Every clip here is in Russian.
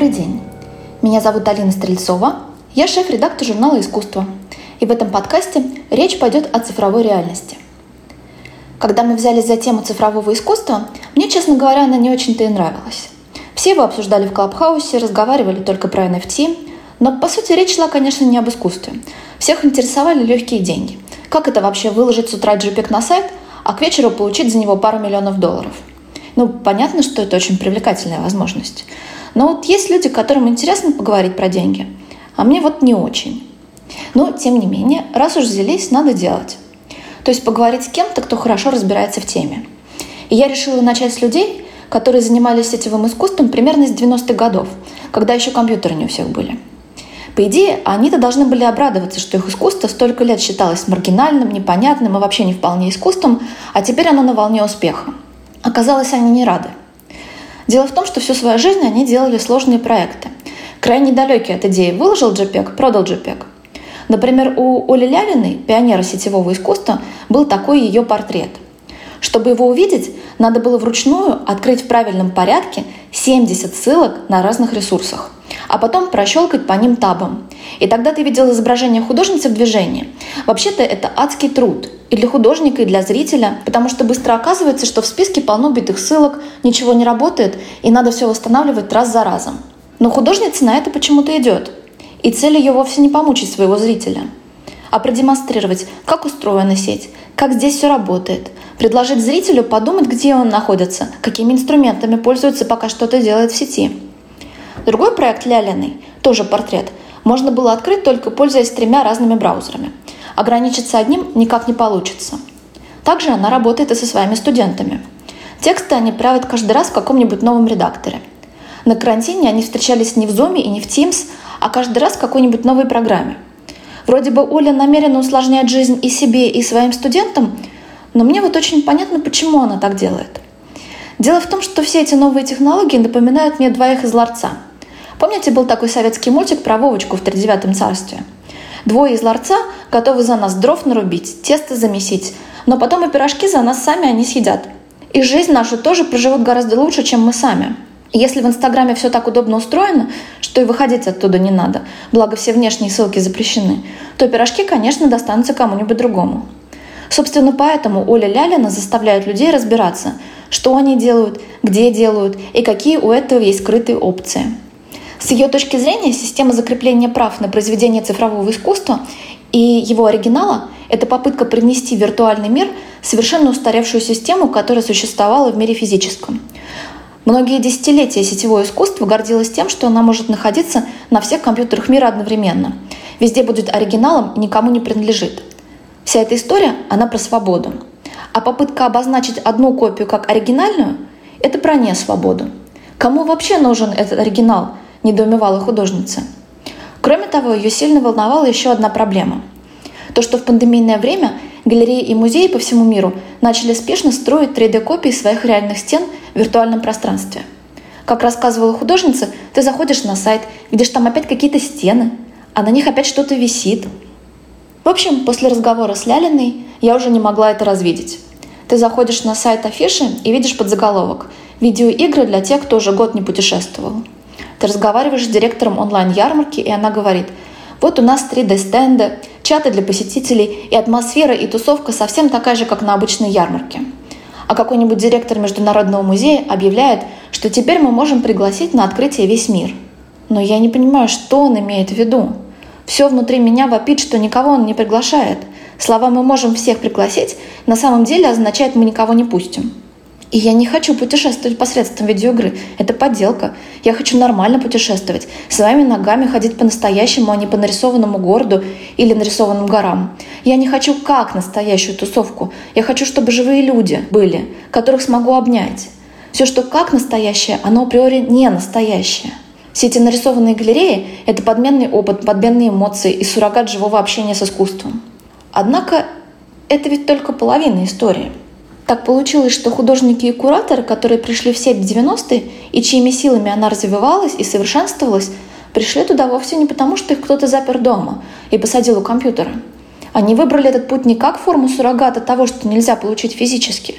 Добрый день. Меня зовут Алина Стрельцова. Я шеф-редактор журнала «Искусство». И в этом подкасте речь пойдет о цифровой реальности. Когда мы взялись за тему цифрового искусства, мне, честно говоря, она не очень-то и нравилась. Все его обсуждали в Клабхаусе, разговаривали только про NFT, но по сути речь шла, конечно, не об искусстве. Всех интересовали легкие деньги. Как это вообще выложить с утра JPEG на сайт, а к вечеру получить за него пару миллионов долларов? Ну, понятно, что это очень привлекательная возможность. Но вот есть люди, которым интересно поговорить про деньги, а мне вот не очень. Но, тем не менее, раз уж взялись, надо делать. То есть поговорить с кем-то, кто хорошо разбирается в теме. И я решила начать с людей, которые занимались сетевым искусством примерно с 90-х годов, когда еще компьютеры не у всех были. По идее, они-то должны были обрадоваться, что их искусство столько лет считалось маргинальным, непонятным и вообще не вполне искусством, а теперь оно на волне успеха. Оказалось, они не рады. Дело в том, что всю свою жизнь они делали сложные проекты. Крайне далекие от идеи «выложил JPEG, продал JPEG». Например, у Оли Лявиной, пионера сетевого искусства, был такой ее портрет. Чтобы его увидеть, надо было вручную открыть в правильном порядке 70 ссылок на разных ресурсах, а потом прощелкать по ним табом. И тогда ты видел изображение художницы в движении. Вообще-то это адский труд – и для художника, и для зрителя, потому что быстро оказывается, что в списке полно битых ссылок, ничего не работает, и надо все восстанавливать раз за разом. Но художница на это почему-то идет. И цель ее вовсе не помучить своего зрителя, а продемонстрировать, как устроена сеть, как здесь все работает, предложить зрителю подумать, где он находится, какими инструментами пользуется, пока что-то делает в сети. Другой проект Лялиной, тоже портрет, можно было открыть только пользуясь тремя разными браузерами – Ограничиться одним никак не получится. Также она работает и со своими студентами. Тексты они правят каждый раз в каком-нибудь новом редакторе. На карантине они встречались не в Zoom и не в Teams, а каждый раз в какой-нибудь новой программе. Вроде бы Оля намеренно усложняет жизнь и себе, и своим студентам, но мне вот очень понятно, почему она так делает. Дело в том, что все эти новые технологии напоминают мне двоих из ларца. Помните, был такой советский мультик про Вовочку в тридевятом царстве? Двое из ларца готовы за нас дров нарубить, тесто замесить, но потом и пирожки за нас сами они съедят. И жизнь нашу тоже проживут гораздо лучше, чем мы сами. если в Инстаграме все так удобно устроено, что и выходить оттуда не надо, благо все внешние ссылки запрещены, то пирожки, конечно, достанутся кому-нибудь другому. Собственно, поэтому Оля Лялина заставляет людей разбираться, что они делают, где делают и какие у этого есть скрытые опции – с ее точки зрения, система закрепления прав на произведение цифрового искусства и его оригинала — это попытка принести в виртуальный мир совершенно устаревшую систему, которая существовала в мире физическом. Многие десятилетия сетевое искусство гордилось тем, что она может находиться на всех компьютерах мира одновременно. Везде будет оригиналом и никому не принадлежит. Вся эта история, она про свободу. А попытка обозначить одну копию как оригинальную – это про несвободу. Кому вообще нужен этот оригинал, – недоумевала художница. Кроме того, ее сильно волновала еще одна проблема. То, что в пандемийное время галереи и музеи по всему миру начали спешно строить 3D-копии своих реальных стен в виртуальном пространстве. Как рассказывала художница, ты заходишь на сайт, видишь там опять какие-то стены, а на них опять что-то висит. В общем, после разговора с Лялиной я уже не могла это развидеть. Ты заходишь на сайт афиши и видишь подзаголовок «Видеоигры для тех, кто уже год не путешествовал». Ты разговариваешь с директором онлайн-ярмарки, и она говорит, вот у нас 3D-стенды, чаты для посетителей, и атмосфера и тусовка совсем такая же, как на обычной ярмарке. А какой-нибудь директор Международного музея объявляет, что теперь мы можем пригласить на открытие весь мир. Но я не понимаю, что он имеет в виду. Все внутри меня вопит, что никого он не приглашает. Слова «мы можем всех пригласить» на самом деле означает «мы никого не пустим». И я не хочу путешествовать посредством видеоигры. Это подделка. Я хочу нормально путешествовать, своими ногами ходить по-настоящему, а не по нарисованному городу или нарисованным горам. Я не хочу как настоящую тусовку. Я хочу, чтобы живые люди были, которых смогу обнять. Все, что как настоящее, оно априори не настоящее. Все эти нарисованные галереи — это подменный опыт, подменные эмоции и суррогат живого общения с искусством. Однако это ведь только половина истории — так получилось, что художники и кураторы, которые пришли в сеть в 90-е и чьими силами она развивалась и совершенствовалась, пришли туда вовсе не потому, что их кто-то запер дома и посадил у компьютера. Они выбрали этот путь не как форму суррогата того, что нельзя получить физически.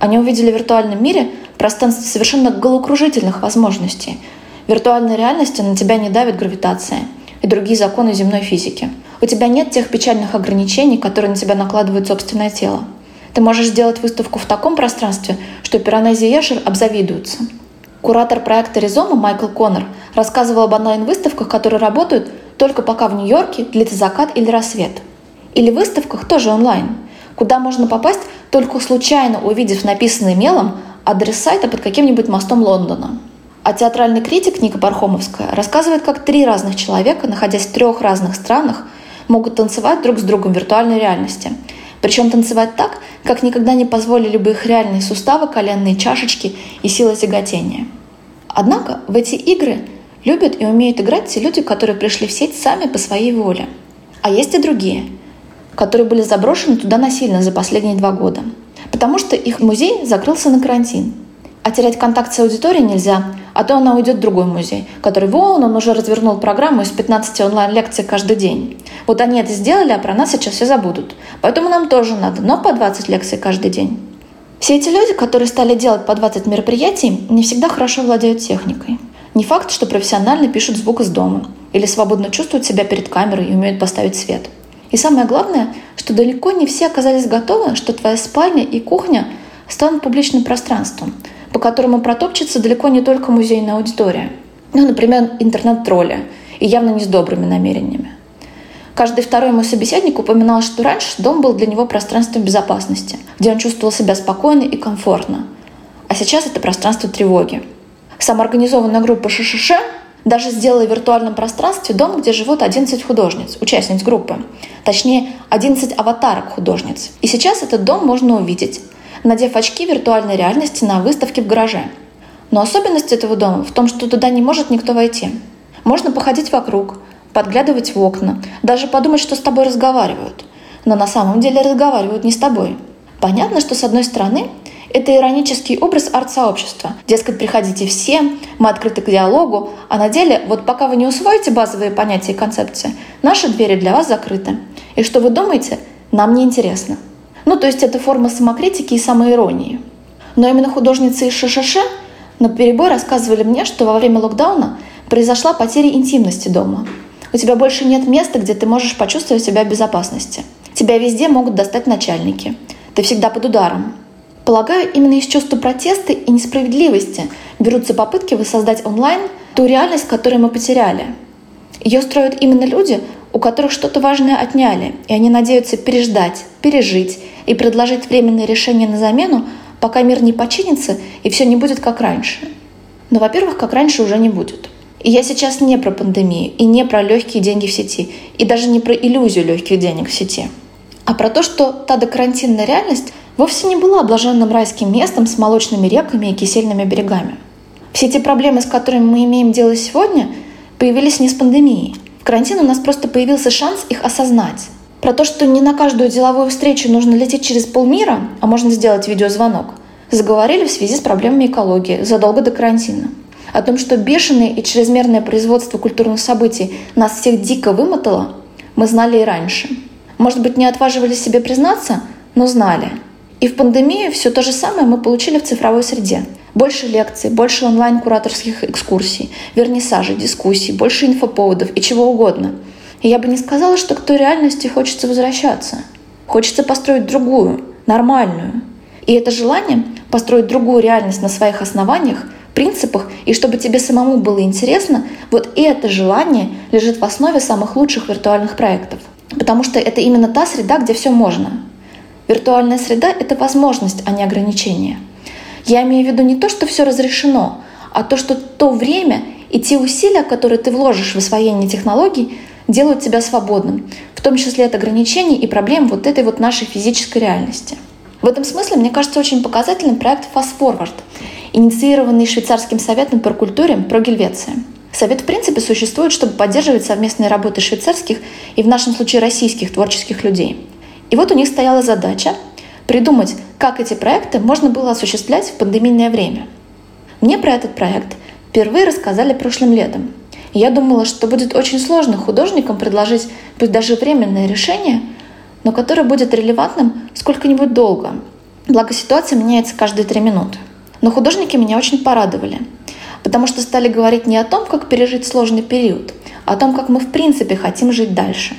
Они увидели в виртуальном мире пространство совершенно головокружительных возможностей. В виртуальной реальности на тебя не давит гравитация и другие законы земной физики. У тебя нет тех печальных ограничений, которые на тебя накладывает собственное тело. Ты можешь сделать выставку в таком пространстве, что Пиранези и обзавидуются. Куратор проекта «Ризома» Майкл Коннор рассказывал об онлайн-выставках, которые работают только пока в Нью-Йорке длится закат или рассвет. Или выставках тоже онлайн, куда можно попасть только случайно увидев написанный мелом адрес сайта под каким-нибудь мостом Лондона. А театральный критик Ника Пархомовская рассказывает, как три разных человека, находясь в трех разных странах, могут танцевать друг с другом в виртуальной реальности. Причем танцевать так, как никогда не позволили бы их реальные суставы, коленные чашечки и сила тяготения. Однако в эти игры любят и умеют играть те люди, которые пришли в сеть сами по своей воле. А есть и другие, которые были заброшены туда насильно за последние два года, потому что их музей закрылся на карантин. А терять контакт с аудиторией нельзя, а то она уйдет в другой музей, который вон, он уже развернул программу из 15 онлайн-лекций каждый день. Вот они это сделали, а про нас сейчас все забудут. Поэтому нам тоже надо, но по 20 лекций каждый день. Все эти люди, которые стали делать по 20 мероприятий, не всегда хорошо владеют техникой. Не факт, что профессионально пишут звук из дома или свободно чувствуют себя перед камерой и умеют поставить свет. И самое главное, что далеко не все оказались готовы, что твоя спальня и кухня станут публичным пространством, по которому протопчется далеко не только музейная аудитория. Ну, например, интернет-тролли, и явно не с добрыми намерениями. Каждый второй мой собеседник упоминал, что раньше дом был для него пространством безопасности, где он чувствовал себя спокойно и комфортно. А сейчас это пространство тревоги. Самоорганизованная группа ШШШ даже сделала в виртуальном пространстве дом, где живут 11 художниц, участниц группы. Точнее, 11 аватарок художниц. И сейчас этот дом можно увидеть надев очки виртуальной реальности на выставке в гараже. Но особенность этого дома в том, что туда не может никто войти. Можно походить вокруг, подглядывать в окна, даже подумать, что с тобой разговаривают. Но на самом деле разговаривают не с тобой. Понятно, что с одной стороны это иронический образ арт-сообщества. Дескать, приходите все, мы открыты к диалогу, а на деле, вот пока вы не усвоите базовые понятия и концепции, наши двери для вас закрыты. И что вы думаете, нам не интересно. Ну, то есть это форма самокритики и самоиронии. Но именно художницы из ШШШ на перебой рассказывали мне, что во время локдауна произошла потеря интимности дома. У тебя больше нет места, где ты можешь почувствовать себя в безопасности. Тебя везде могут достать начальники. Ты всегда под ударом. Полагаю, именно из чувства протеста и несправедливости берутся попытки воссоздать онлайн ту реальность, которую мы потеряли. Ее строят именно люди, у которых что-то важное отняли, и они надеются переждать, пережить и предложить временное решение на замену, пока мир не починится и все не будет как раньше. Но, во-первых, как раньше уже не будет. И я сейчас не про пандемию, и не про легкие деньги в сети, и даже не про иллюзию легких денег в сети, а про то, что та докарантинная реальность вовсе не была блаженным райским местом с молочными реками и кисельными берегами. Все те проблемы, с которыми мы имеем дело сегодня, появились не с пандемией. Карантин у нас просто появился шанс их осознать, про то, что не на каждую деловую встречу нужно лететь через полмира, а можно сделать видеозвонок, заговорили в связи с проблемами экологии задолго до карантина. О том, что бешеное и чрезмерное производство культурных событий нас всех дико вымотало, мы знали и раньше. Может быть, не отваживались себе признаться, но знали. И в пандемию все то же самое мы получили в цифровой среде. Больше лекций, больше онлайн-кураторских экскурсий, вернисажей, дискуссий, больше инфоповодов и чего угодно – и я бы не сказала, что к той реальности хочется возвращаться. Хочется построить другую, нормальную. И это желание построить другую реальность на своих основаниях, принципах, и чтобы тебе самому было интересно, вот это желание лежит в основе самых лучших виртуальных проектов. Потому что это именно та среда, где все можно. Виртуальная среда — это возможность, а не ограничение. Я имею в виду не то, что все разрешено, а то, что то время и те усилия, которые ты вложишь в освоение технологий, делают тебя свободным, в том числе от ограничений и проблем вот этой вот нашей физической реальности. В этом смысле, мне кажется, очень показательным проект Fast Forward, инициированный швейцарским советом по культуре про Гельвеция. Совет, в принципе, существует, чтобы поддерживать совместные работы швейцарских и, в нашем случае, российских творческих людей. И вот у них стояла задача придумать, как эти проекты можно было осуществлять в пандемийное время. Мне про этот проект впервые рассказали прошлым летом – я думала, что будет очень сложно художникам предложить пусть даже временное решение, но которое будет релевантным сколько-нибудь долго. Благо ситуация меняется каждые три минуты. Но художники меня очень порадовали. Потому что стали говорить не о том, как пережить сложный период, а о том, как мы в принципе хотим жить дальше.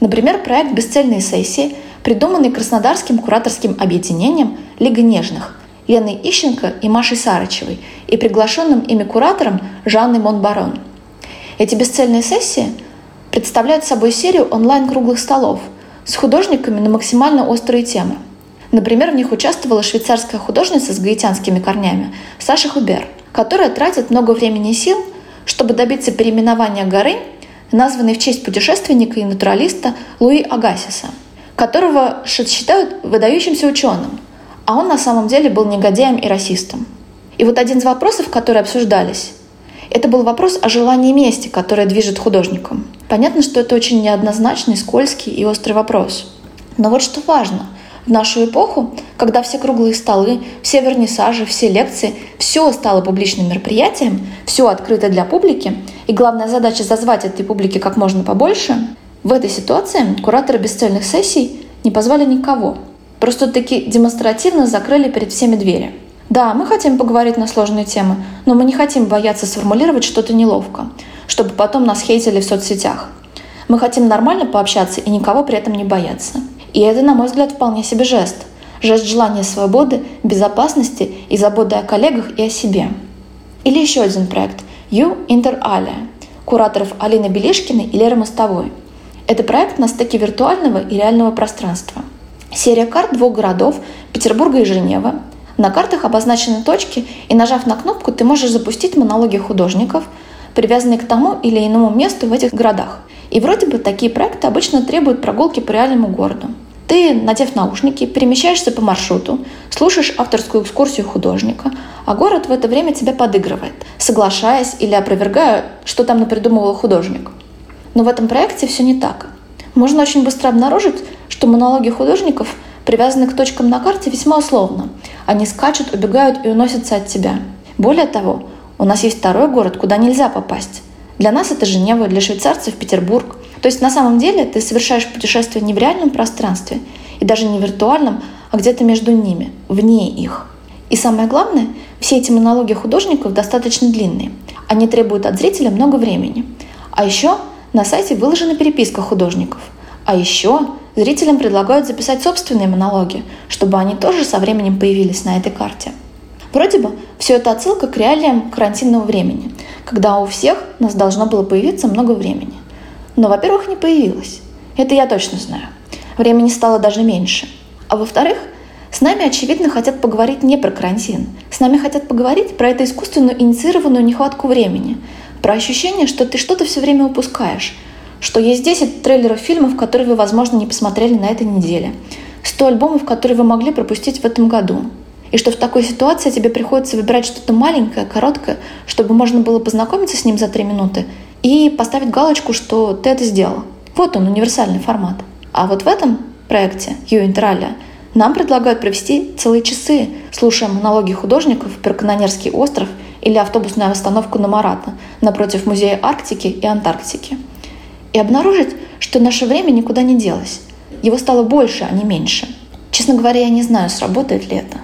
Например, проект «Бесцельные сессии», придуманный Краснодарским кураторским объединением «Лига нежных» Леной Ищенко и Машей Сарычевой и приглашенным ими куратором Жанной Монбарон. Эти бесцельные сессии представляют собой серию онлайн-круглых столов с художниками на максимально острые темы. Например, в них участвовала швейцарская художница с гаитянскими корнями Саша Хубер, которая тратит много времени и сил, чтобы добиться переименования горы, названной в честь путешественника и натуралиста Луи Агасиса, которого считают выдающимся ученым, а он на самом деле был негодяем и расистом. И вот один из вопросов, которые обсуждались, это был вопрос о желании мести, которое движет художником. Понятно, что это очень неоднозначный, скользкий и острый вопрос. Но вот что важно. В нашу эпоху, когда все круглые столы, все вернисажи, все лекции, все стало публичным мероприятием, все открыто для публики, и главная задача зазвать этой публике как можно побольше, в этой ситуации кураторы бесцельных сессий не позвали никого, Просто таки демонстративно закрыли перед всеми двери. Да, мы хотим поговорить на сложные темы, но мы не хотим бояться сформулировать что-то неловко, чтобы потом нас хейтили в соцсетях. Мы хотим нормально пообщаться и никого при этом не бояться. И это, на мой взгляд, вполне себе жест. Жест желания свободы, безопасности и заботы о коллегах и о себе. Или еще один проект «You Inter Alia» кураторов Алины Белишкиной и Леры Мостовой. Это проект на стыке виртуального и реального пространства – Серия карт двух городов – Петербурга и Женева. На картах обозначены точки, и нажав на кнопку, ты можешь запустить монологи художников, привязанные к тому или иному месту в этих городах. И вроде бы такие проекты обычно требуют прогулки по реальному городу. Ты, надев наушники, перемещаешься по маршруту, слушаешь авторскую экскурсию художника, а город в это время тебя подыгрывает, соглашаясь или опровергая, что там напридумывал художник. Но в этом проекте все не так. Можно очень быстро обнаружить, что монологи художников привязаны к точкам на карте весьма условно. Они скачут, убегают и уносятся от тебя. Более того, у нас есть второй город, куда нельзя попасть. Для нас это Женева, для швейцарцев Петербург. То есть на самом деле ты совершаешь путешествие не в реальном пространстве и даже не виртуальном, а где-то между ними, вне их. И самое главное, все эти монологи художников достаточно длинные. Они требуют от зрителя много времени. А еще на сайте выложена переписка художников. А еще зрителям предлагают записать собственные монологи, чтобы они тоже со временем появились на этой карте. Вроде бы все это отсылка к реалиям карантинного времени, когда у всех нас должно было появиться много времени. Но, во-первых, не появилось. Это я точно знаю. Времени стало даже меньше. А во-вторых, с нами, очевидно, хотят поговорить не про карантин. С нами хотят поговорить про эту искусственную инициированную нехватку времени, про ощущение, что ты что-то все время упускаешь, что есть 10 трейлеров фильмов, которые вы, возможно, не посмотрели на этой неделе, 100 альбомов, которые вы могли пропустить в этом году, и что в такой ситуации тебе приходится выбирать что-то маленькое, короткое, чтобы можно было познакомиться с ним за 3 минуты и поставить галочку, что ты это сделал. Вот он, универсальный формат. А вот в этом проекте «Ю Интераля» нам предлагают провести целые часы, слушая монологи художников про Канонерский остров – или автобусную остановку на Марата напротив Музея Арктики и Антарктики. И обнаружить, что наше время никуда не делось. Его стало больше, а не меньше. Честно говоря, я не знаю, сработает ли это.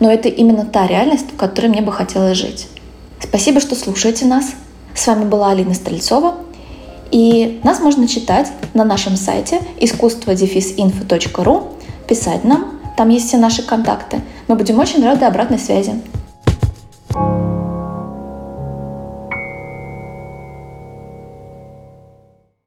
Но это именно та реальность, в которой мне бы хотелось жить. Спасибо, что слушаете нас. С вами была Алина Стрельцова. И нас можно читать на нашем сайте искусство-info.ru, писать нам, там есть все наши контакты. Мы будем очень рады обратной связи.